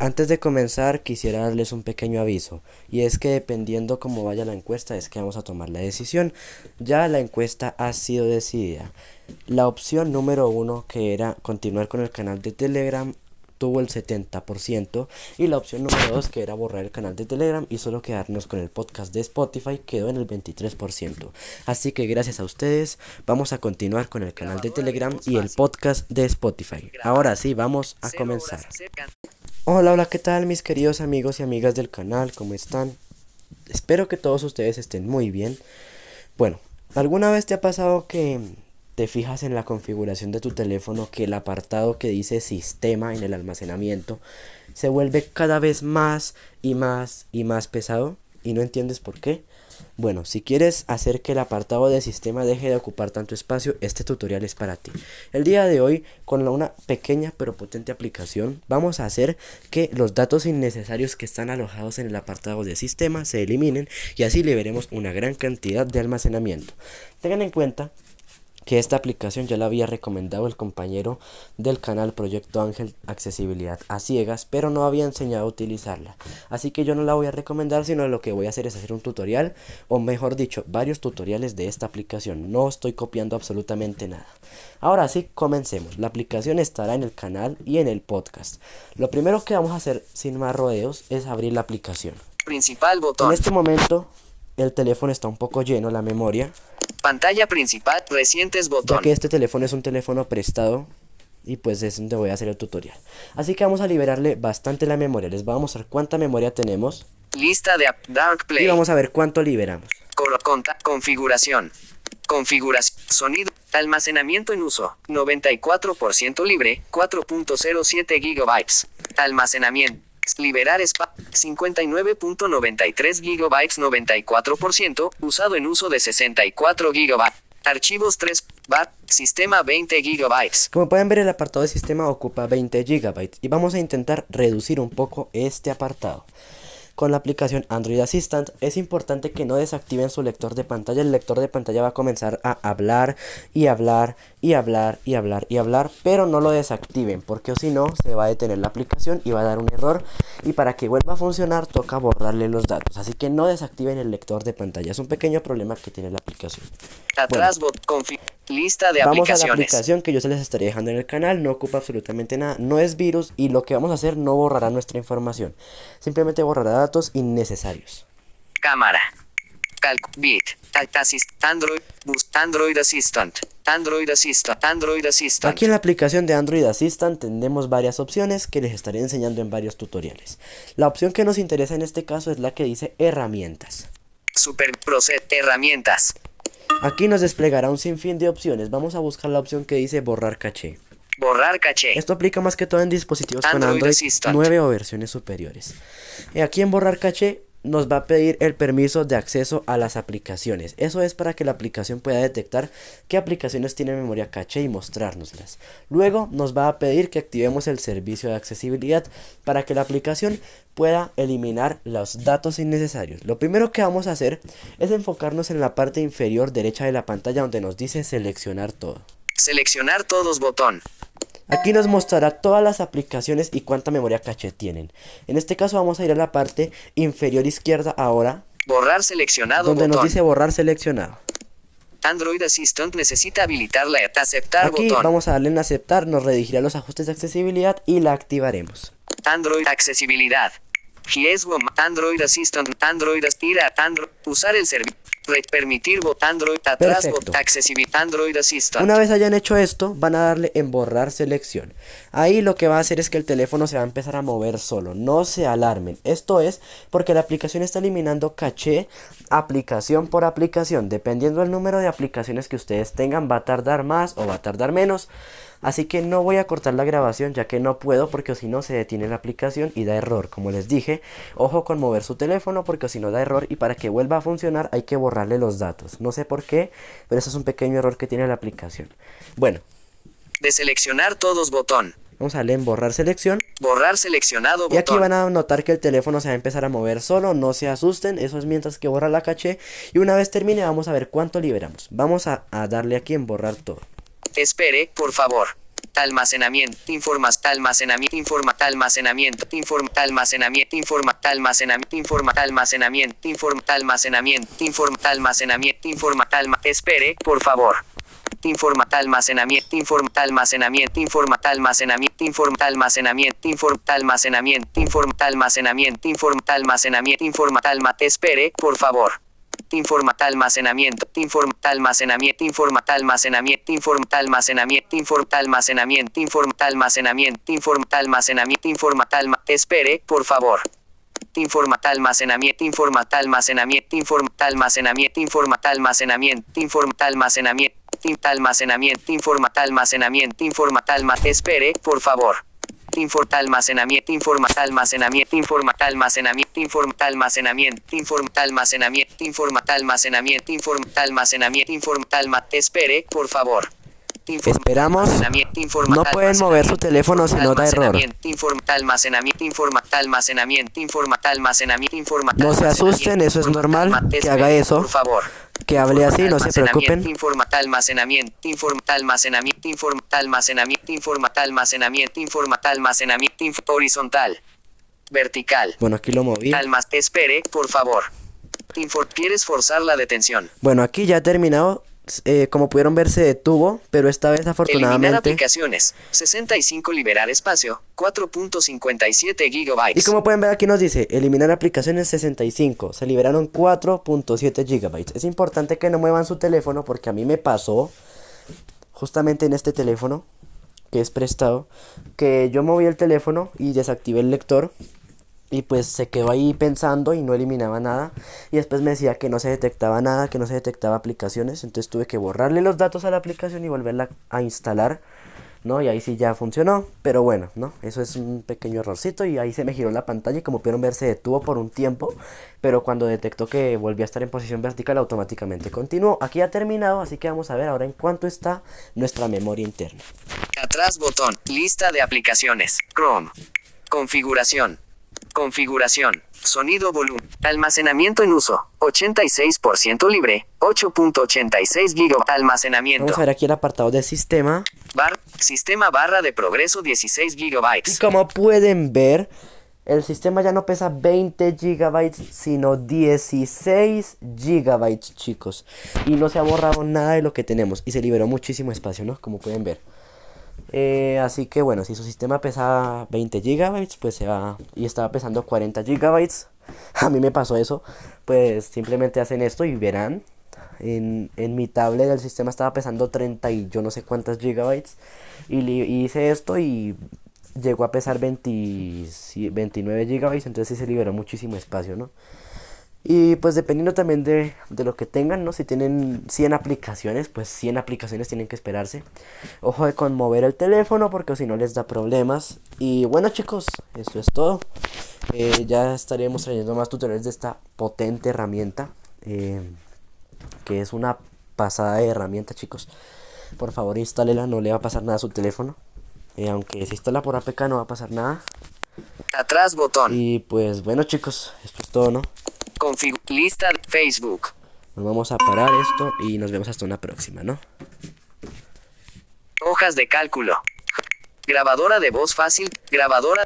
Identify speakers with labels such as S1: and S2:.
S1: Antes de comenzar quisiera darles un pequeño aviso y es que dependiendo cómo vaya la encuesta es que vamos a tomar la decisión. Ya la encuesta ha sido decidida. La opción número uno que era continuar con el canal de Telegram tuvo el 70% y la opción número 2 que era borrar el canal de Telegram y solo quedarnos con el podcast de Spotify quedó en el 23%. Así que gracias a ustedes vamos a continuar con el canal de Telegram y el podcast de Spotify. Ahora sí, vamos a comenzar. Hola, hola, ¿qué tal mis queridos amigos y amigas del canal? ¿Cómo están? Espero que todos ustedes estén muy bien. Bueno, ¿alguna vez te ha pasado que te fijas en la configuración de tu teléfono que el apartado que dice sistema en el almacenamiento se vuelve cada vez más y más y más pesado y no entiendes por qué? Bueno, si quieres hacer que el apartado de sistema deje de ocupar tanto espacio, este tutorial es para ti. El día de hoy, con una pequeña pero potente aplicación, vamos a hacer que los datos innecesarios que están alojados en el apartado de sistema se eliminen y así liberemos una gran cantidad de almacenamiento. Tengan en cuenta que esta aplicación ya la había recomendado el compañero del canal Proyecto Ángel Accesibilidad a Ciegas, pero no había enseñado a utilizarla. Así que yo no la voy a recomendar, sino lo que voy a hacer es hacer un tutorial, o mejor dicho, varios tutoriales de esta aplicación. No estoy copiando absolutamente nada. Ahora sí, comencemos. La aplicación estará en el canal y en el podcast. Lo primero que vamos a hacer sin más rodeos es abrir la aplicación.
S2: Principal botón.
S1: En este momento el teléfono está un poco lleno, la memoria.
S2: Pantalla principal, recientes
S1: Ya
S2: botón.
S1: que este teléfono es un teléfono prestado y pues es donde voy a hacer el tutorial. Así que vamos a liberarle bastante la memoria. Les voy a mostrar cuánta memoria tenemos
S2: Lista de app, Dark Play.
S1: y vamos a ver cuánto liberamos.
S2: Conta- configuración. Configuración. Sonido. Almacenamiento en uso. 94% libre. 4.07 gigabytes. Almacenamiento. Liberar espacio. 59.93 gigabytes 94%. Usado en uso de 64 gigabytes. Archivos 3 bar. Sistema 20 gigabytes.
S1: Como pueden ver el apartado de sistema ocupa 20 GB y vamos a intentar reducir un poco este apartado. Con la aplicación Android Assistant es importante que no desactiven su lector de pantalla. El lector de pantalla va a comenzar a hablar y hablar y hablar y hablar y hablar, pero no lo desactiven porque si no se va a detener la aplicación y va a dar un error y para que vuelva a funcionar toca borrarle los datos. Así que no desactiven el lector de pantalla. Es un pequeño problema que tiene la aplicación.
S2: Atrás confi- Lista de
S1: Vamos a la
S2: aplicaciones.
S1: aplicación que yo se les estaré dejando en el canal, no ocupa absolutamente nada, no es virus y lo que vamos a hacer no borrará nuestra información, simplemente borrará datos innecesarios.
S2: Cámara. Calc Bit. Assist. Android. Android Assistant. Android Assistant. Android Assistant.
S1: Aquí en la aplicación de Android Assistant tenemos varias opciones que les estaré enseñando en varios tutoriales. La opción que nos interesa en este caso es la que dice herramientas.
S2: Super. Herramientas.
S1: Aquí nos desplegará un sinfín de opciones, vamos a buscar la opción que dice borrar caché.
S2: Borrar caché.
S1: Esto aplica más que todo en dispositivos con
S2: Android
S1: Android
S2: Assistant.
S1: 9 o versiones superiores. Y aquí en borrar caché nos va a pedir el permiso de acceso a las aplicaciones. Eso es para que la aplicación pueda detectar qué aplicaciones tienen memoria caché y mostrárnoslas. Luego nos va a pedir que activemos el servicio de accesibilidad para que la aplicación pueda eliminar los datos innecesarios. Lo primero que vamos a hacer es enfocarnos en la parte inferior derecha de la pantalla donde nos dice seleccionar todo.
S2: Seleccionar todos botón.
S1: Aquí nos mostrará todas las aplicaciones y cuánta memoria caché tienen. En este caso vamos a ir a la parte inferior izquierda ahora,
S2: Borrar seleccionado
S1: donde nos dice borrar seleccionado.
S2: Android Assistant necesita habilitar la aceptar
S1: Aquí
S2: botón.
S1: vamos a darle en aceptar, nos redirigirá los ajustes de accesibilidad y la activaremos.
S2: Android accesibilidad. Android Assistant Android Aspira Android usar el servicio permitir bot Android atrás bot accesibilidad Android Assistant.
S1: Una vez hayan hecho esto, van a darle en borrar selección. Ahí lo que va a hacer es que el teléfono se va a empezar a mover solo. No se alarmen. Esto es porque la aplicación está eliminando caché aplicación por aplicación. Dependiendo del número de aplicaciones que ustedes tengan, va a tardar más o va a tardar menos. Así que no voy a cortar la grabación ya que no puedo porque si no se detiene la aplicación y da error. Como les dije, ojo con mover su teléfono porque si no da error y para que vuelva a funcionar hay que borrarle los datos. No sé por qué, pero eso es un pequeño error que tiene la aplicación. Bueno,
S2: De seleccionar todos botón.
S1: vamos a darle en borrar selección.
S2: Borrar seleccionado
S1: Y aquí
S2: botón.
S1: van a notar que el teléfono se va a empezar a mover solo, no se asusten, eso es mientras que borra la caché. Y una vez termine vamos a ver cuánto liberamos. Vamos a, a darle aquí en borrar todo.
S2: Espere, por favor. Almacenamiento, informas, almacenamiento, informa, almacenamiento, informa, almacenamiento, informa, almacenamiento, informa, almacenamiento, informa, almacenamiento, informa, almacenamiento, informa, alma, espere, por favor. Informa almacenamiento, informa almacenamiento, informa almacenamiento, informa almacenamiento, informa almacenamiento, informa almacenamiento, informa almacenamiento, informa alma, espere, por favor informa almacenamiento, informa almacenamiento, informa almacenamiento, informa almacenamiento, informa almacenamiento, informa almacenamiento, informa almacenamiento, informa alma, espere, por favor. Informa almacenamiento, informa almacenamiento, informa almacenamiento, informa almacenamiento, informa almacenamiento, almacenamiento, informa almacenamiento, informa alma, espere, por favor informa almacenamiento, informa almacenamiento, informa almacenamiento, informa almacenamiento, informa almacenamiento, informa almacenamiento, informa almacenamiento, informa alma, espere, por favor.
S1: Esperamos. No pueden mover su teléfono si no da error. No se asusten, eso es normal que haga eso.
S2: Por favor
S1: que hable así, no se preocupen.
S2: Almacenamiento, almacenamiento, almacenamiento, almacenamiento, almacenamiento, horizontal, vertical.
S1: Bueno, aquí lo moví.
S2: Almas, espere, por favor. ¿Quieres forzar la detención?
S1: Bueno, aquí ya ha terminado. Eh, como pudieron ver, se detuvo, pero esta vez afortunadamente...
S2: Eliminar aplicaciones, 65 liberar espacio, 4.57 gigabytes.
S1: Y como pueden ver aquí nos dice, eliminar aplicaciones 65, se liberaron 4.7 gigabytes. Es importante que no muevan su teléfono porque a mí me pasó, justamente en este teléfono, que es prestado, que yo moví el teléfono y desactivé el lector y pues se quedó ahí pensando y no eliminaba nada. Y después me decía que no se detectaba nada, que no se detectaba aplicaciones. Entonces tuve que borrarle los datos a la aplicación y volverla a instalar. ¿no? Y ahí sí ya funcionó. Pero bueno, ¿no? Eso es un pequeño errorcito. Y ahí se me giró la pantalla y como pudieron ver se detuvo por un tiempo. Pero cuando detectó que volvió a estar en posición vertical automáticamente continuó. Aquí ha terminado, así que vamos a ver ahora en cuánto está nuestra memoria interna.
S2: Atrás botón, lista de aplicaciones, Chrome. Configuración, Configuración. Sonido volumen. Almacenamiento en uso. 86% libre. 8.86 GB. Almacenamiento.
S1: Vamos a ver aquí el apartado de sistema.
S2: Bar, sistema barra de progreso 16 GB.
S1: Y como pueden ver, el sistema ya no pesa 20 GB, sino 16 GB, chicos. Y no se ha borrado nada de lo que tenemos. Y se liberó muchísimo espacio, ¿no? Como pueden ver. Eh, así que bueno, si su sistema pesa 20 GB, pues se va y estaba pesando 40 GB. A mí me pasó eso. Pues simplemente hacen esto y verán. En, mi tablet el sistema estaba pesando 30 y yo no sé cuántas gigabytes. Y, y hice esto y llegó a pesar 20, 29 gigabytes. Entonces sí se liberó muchísimo espacio, ¿no? Y pues dependiendo también de, lo que tengan, ¿no? Si tienen 100 aplicaciones, pues 100 aplicaciones tienen que esperarse. Ojo de conmover el teléfono porque si no les da problemas. Y bueno chicos, eso es todo. Eh, ya estaremos trayendo más tutoriales de esta potente herramienta. Eh, que es una pasada de herramienta chicos. Por favor instálela, no le va a pasar nada a su teléfono. Eh, aunque si instala por APK no va a pasar nada.
S2: Atrás botón.
S1: Y pues bueno chicos, esto es todo, ¿no?
S2: Config lista de Facebook.
S1: Nos vamos a parar esto y nos vemos hasta una próxima, ¿no?
S2: Hojas de cálculo. Grabadora de voz fácil. Grabadora